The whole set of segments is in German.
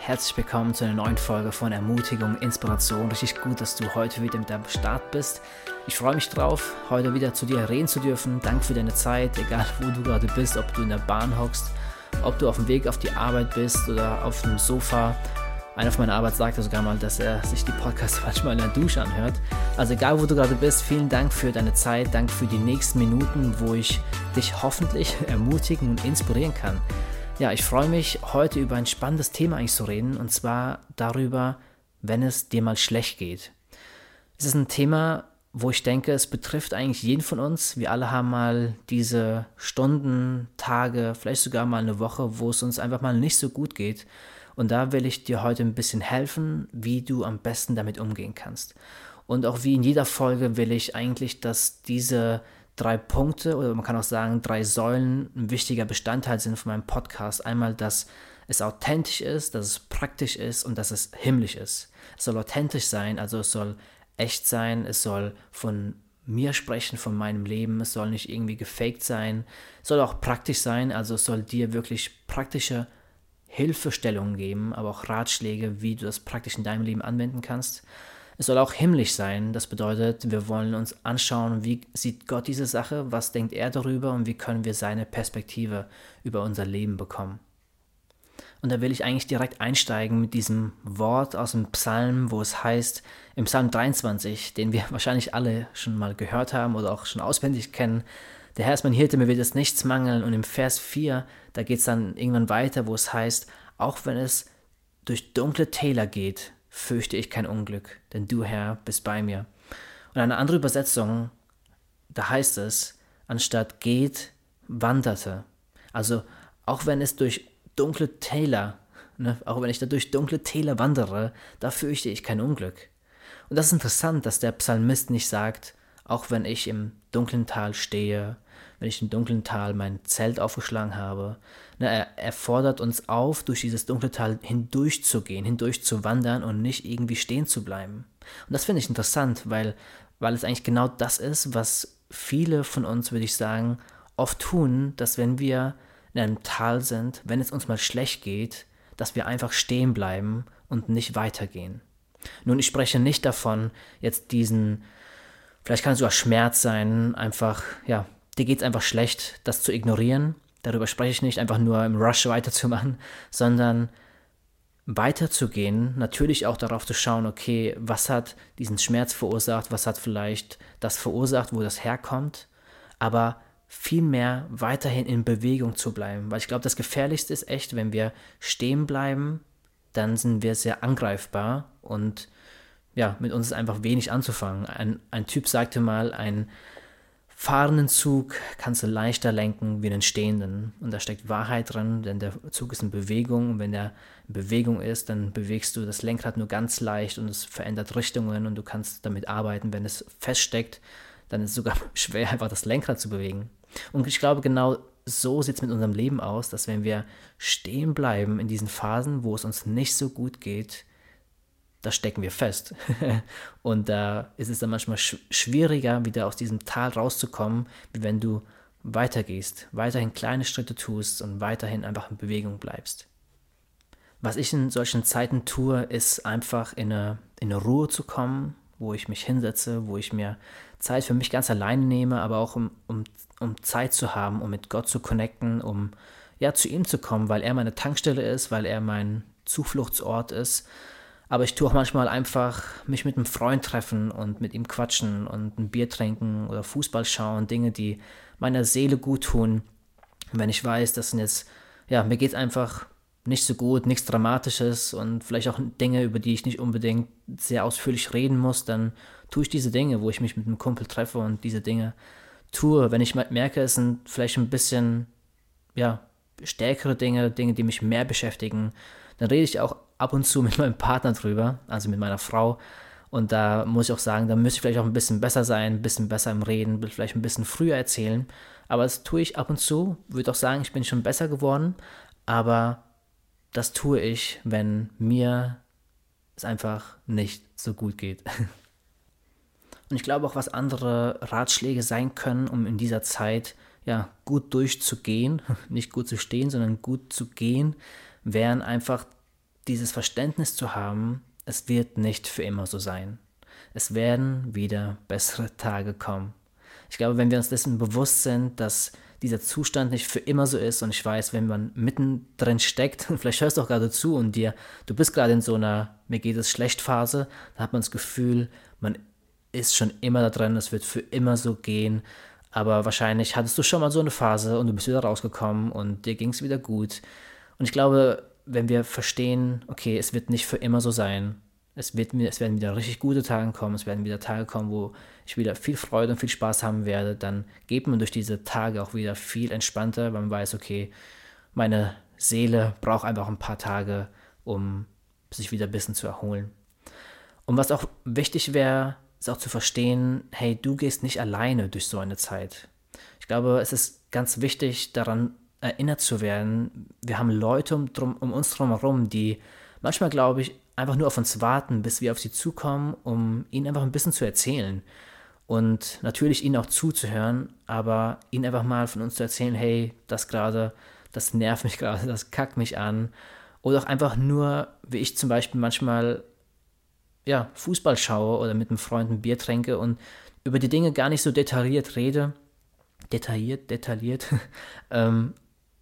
herzlich willkommen zu einer neuen Folge von Ermutigung, Inspiration. Richtig gut, dass du heute wieder mit am Start bist. Ich freue mich drauf, heute wieder zu dir reden zu dürfen. Danke für deine Zeit, egal wo du gerade bist, ob du in der Bahn hockst, ob du auf dem Weg auf die Arbeit bist oder auf dem Sofa. Einer von meiner Arbeit sagte sogar mal, dass er sich die Podcasts manchmal in der Dusche anhört. Also egal, wo du gerade bist, vielen Dank für deine Zeit, danke für die nächsten Minuten, wo ich dich hoffentlich ermutigen und inspirieren kann. Ja, ich freue mich, heute über ein spannendes Thema eigentlich zu reden, und zwar darüber, wenn es dir mal schlecht geht. Es ist ein Thema, wo ich denke, es betrifft eigentlich jeden von uns. Wir alle haben mal diese Stunden, Tage, vielleicht sogar mal eine Woche, wo es uns einfach mal nicht so gut geht. Und da will ich dir heute ein bisschen helfen, wie du am besten damit umgehen kannst. Und auch wie in jeder Folge will ich eigentlich, dass diese drei Punkte oder man kann auch sagen drei Säulen ein wichtiger Bestandteil sind von meinem Podcast. Einmal, dass es authentisch ist, dass es praktisch ist und dass es himmlisch ist. Es soll authentisch sein, also es soll echt sein, es soll von mir sprechen, von meinem Leben, es soll nicht irgendwie gefaked sein, es soll auch praktisch sein, also es soll dir wirklich praktische Hilfestellungen geben, aber auch Ratschläge, wie du das praktisch in deinem Leben anwenden kannst. Es soll auch himmlisch sein. Das bedeutet, wir wollen uns anschauen, wie sieht Gott diese Sache, was denkt er darüber und wie können wir seine Perspektive über unser Leben bekommen. Und da will ich eigentlich direkt einsteigen mit diesem Wort aus dem Psalm, wo es heißt, im Psalm 23, den wir wahrscheinlich alle schon mal gehört haben oder auch schon auswendig kennen, der Herr ist mein Hirte, mir wird es nichts mangeln. Und im Vers 4, da geht es dann irgendwann weiter, wo es heißt, auch wenn es durch dunkle Täler geht, fürchte ich kein Unglück, denn du, Herr, bist bei mir. Und eine andere Übersetzung, da heißt es, anstatt geht, wanderte. Also auch wenn es durch dunkle Täler, ne, auch wenn ich da durch dunkle Täler wandere, da fürchte ich kein Unglück. Und das ist interessant, dass der Psalmist nicht sagt, auch wenn ich im dunklen Tal stehe, wenn ich im dunklen Tal mein Zelt aufgeschlagen habe. Ne, er, er fordert uns auf, durch dieses dunkle Tal hindurchzugehen, hindurchzuwandern und nicht irgendwie stehen zu bleiben. Und das finde ich interessant, weil, weil es eigentlich genau das ist, was viele von uns, würde ich sagen, oft tun, dass wenn wir in einem Tal sind, wenn es uns mal schlecht geht, dass wir einfach stehen bleiben und nicht weitergehen. Nun, ich spreche nicht davon, jetzt diesen, vielleicht kann es sogar Schmerz sein, einfach, ja, dir geht es einfach schlecht, das zu ignorieren. Darüber spreche ich nicht, einfach nur im Rush weiterzumachen, sondern weiterzugehen, natürlich auch darauf zu schauen, okay, was hat diesen Schmerz verursacht, was hat vielleicht das verursacht, wo das herkommt, aber vielmehr weiterhin in Bewegung zu bleiben, weil ich glaube, das Gefährlichste ist echt, wenn wir stehen bleiben, dann sind wir sehr angreifbar und ja, mit uns ist einfach wenig anzufangen. Ein, ein Typ sagte mal, ein fahrenden Zug kannst du leichter lenken wie einen stehenden. Und da steckt Wahrheit drin, denn der Zug ist in Bewegung. Und wenn der in Bewegung ist, dann bewegst du das Lenkrad nur ganz leicht und es verändert Richtungen und du kannst damit arbeiten. Wenn es feststeckt, dann ist es sogar schwer, einfach das Lenkrad zu bewegen. Und ich glaube, genau so sieht es mit unserem Leben aus, dass wenn wir stehen bleiben in diesen Phasen, wo es uns nicht so gut geht, da stecken wir fest. und da ist es dann manchmal sch schwieriger, wieder aus diesem Tal rauszukommen, wie wenn du weitergehst, weiterhin kleine Schritte tust und weiterhin einfach in Bewegung bleibst. Was ich in solchen Zeiten tue, ist einfach in eine, in eine Ruhe zu kommen, wo ich mich hinsetze, wo ich mir Zeit für mich ganz alleine nehme, aber auch um, um, um Zeit zu haben, um mit Gott zu connecten, um ja zu ihm zu kommen, weil er meine Tankstelle ist, weil er mein Zufluchtsort ist aber ich tue auch manchmal einfach mich mit einem Freund treffen und mit ihm quatschen und ein Bier trinken oder Fußball schauen, Dinge, die meiner Seele gut tun. Wenn ich weiß, das sind jetzt, ja, mir geht es einfach nicht so gut, nichts Dramatisches und vielleicht auch Dinge, über die ich nicht unbedingt sehr ausführlich reden muss, dann tue ich diese Dinge, wo ich mich mit einem Kumpel treffe und diese Dinge tue. Wenn ich merke, es sind vielleicht ein bisschen, ja, stärkere Dinge, Dinge, die mich mehr beschäftigen, dann rede ich auch ab und zu mit meinem Partner drüber, also mit meiner Frau. Und da muss ich auch sagen, da müsste ich vielleicht auch ein bisschen besser sein, ein bisschen besser im Reden, vielleicht ein bisschen früher erzählen. Aber das tue ich ab und zu. Würde auch sagen, ich bin schon besser geworden. Aber das tue ich, wenn mir es einfach nicht so gut geht. Und ich glaube auch, was andere Ratschläge sein können, um in dieser Zeit ja gut durchzugehen, nicht gut zu stehen, sondern gut zu gehen, wären einfach dieses Verständnis zu haben, es wird nicht für immer so sein. Es werden wieder bessere Tage kommen. Ich glaube, wenn wir uns dessen bewusst sind, dass dieser Zustand nicht für immer so ist und ich weiß, wenn man mittendrin steckt und vielleicht hörst du auch gerade zu und dir, du bist gerade in so einer mir geht es schlecht Phase, dann hat man das Gefühl, man ist schon immer da drin, es wird für immer so gehen, aber wahrscheinlich hattest du schon mal so eine Phase und du bist wieder rausgekommen und dir ging es wieder gut. Und ich glaube, wenn wir verstehen, okay, es wird nicht für immer so sein, es, wird, es werden wieder richtig gute Tage kommen, es werden wieder Tage kommen, wo ich wieder viel Freude und viel Spaß haben werde, dann geht man durch diese Tage auch wieder viel entspannter, weil man weiß, okay, meine Seele braucht einfach ein paar Tage, um sich wieder ein bisschen zu erholen. Und was auch wichtig wäre, ist auch zu verstehen, hey, du gehst nicht alleine durch so eine Zeit. Ich glaube, es ist ganz wichtig, daran erinnert zu werden, wir haben Leute um, drum, um uns herum, die manchmal, glaube ich, einfach nur auf uns warten, bis wir auf sie zukommen, um ihnen einfach ein bisschen zu erzählen. Und natürlich ihnen auch zuzuhören, aber ihnen einfach mal von uns zu erzählen, hey, das gerade, das nervt mich gerade, das kackt mich an. Oder auch einfach nur, wie ich zum Beispiel manchmal ja, Fußball schaue oder mit einem Freund ein Bier trinke und über die Dinge gar nicht so detailliert rede. Detailliert, detailliert. ähm,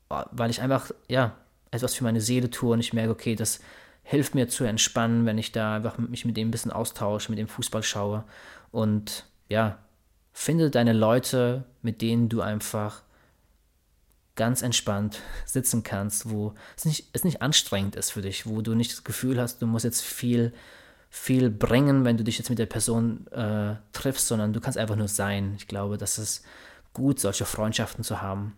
weil ich einfach, ja, etwas für meine Seele tue und ich merke, okay, das hilft mir zu entspannen, wenn ich da einfach mich mit dem ein bisschen austausche, mit dem Fußball schaue. Und ja, finde deine Leute, mit denen du einfach ganz entspannt sitzen kannst, wo es nicht, es nicht anstrengend ist für dich, wo du nicht das Gefühl hast, du musst jetzt viel, viel bringen, wenn du dich jetzt mit der Person äh, triffst, sondern du kannst einfach nur sein. Ich glaube, das ist gut, solche Freundschaften zu haben.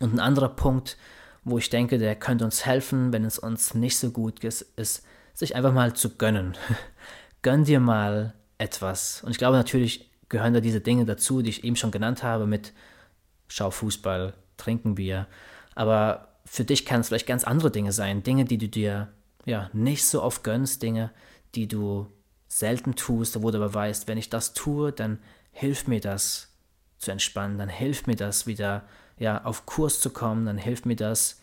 Und ein anderer Punkt, wo ich denke, der könnte uns helfen, wenn es uns nicht so gut ist, ist, sich einfach mal zu gönnen. Gönn dir mal etwas. Und ich glaube natürlich gehören da diese Dinge dazu, die ich eben schon genannt habe, mit Schau Fußball, trinken Bier. Aber für dich kann es vielleicht ganz andere Dinge sein. Dinge, die du dir ja nicht so oft gönnst, Dinge, die du selten tust, wo du aber weißt, wenn ich das tue, dann hilft mir das zu entspannen, dann hilft mir das wieder ja, auf Kurs zu kommen, dann hilft mir das,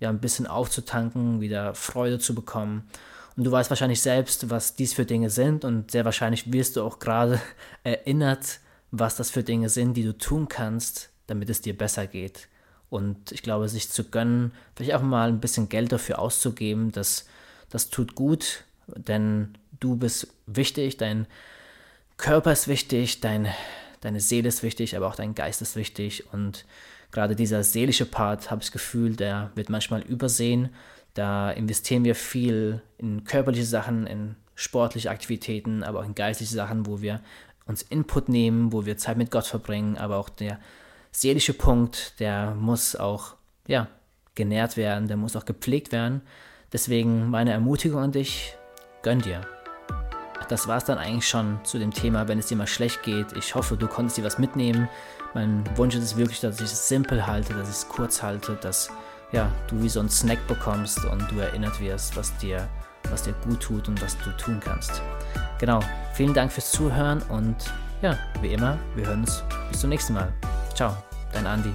ja, ein bisschen aufzutanken, wieder Freude zu bekommen. Und du weißt wahrscheinlich selbst, was dies für Dinge sind und sehr wahrscheinlich wirst du auch gerade erinnert, was das für Dinge sind, die du tun kannst, damit es dir besser geht. Und ich glaube, sich zu gönnen, vielleicht auch mal ein bisschen Geld dafür auszugeben, das, das tut gut, denn du bist wichtig, dein Körper ist wichtig, dein, deine Seele ist wichtig, aber auch dein Geist ist wichtig und gerade dieser seelische Part, habe ich das Gefühl, der wird manchmal übersehen. Da investieren wir viel in körperliche Sachen, in sportliche Aktivitäten, aber auch in geistliche Sachen, wo wir uns Input nehmen, wo wir Zeit mit Gott verbringen, aber auch der seelische Punkt, der muss auch ja, genährt werden, der muss auch gepflegt werden. Deswegen meine Ermutigung an dich, gönn dir. Das war es dann eigentlich schon zu dem Thema, wenn es dir mal schlecht geht. Ich hoffe, du konntest dir was mitnehmen. Mein Wunsch ist wirklich, dass ich es simpel halte, dass ich es kurz halte, dass ja, du wie so einen Snack bekommst und du erinnert wirst, was dir, was dir gut tut und was du tun kannst. Genau, vielen Dank fürs Zuhören und ja, wie immer, wir hören uns bis zum nächsten Mal. Ciao, dein Andi.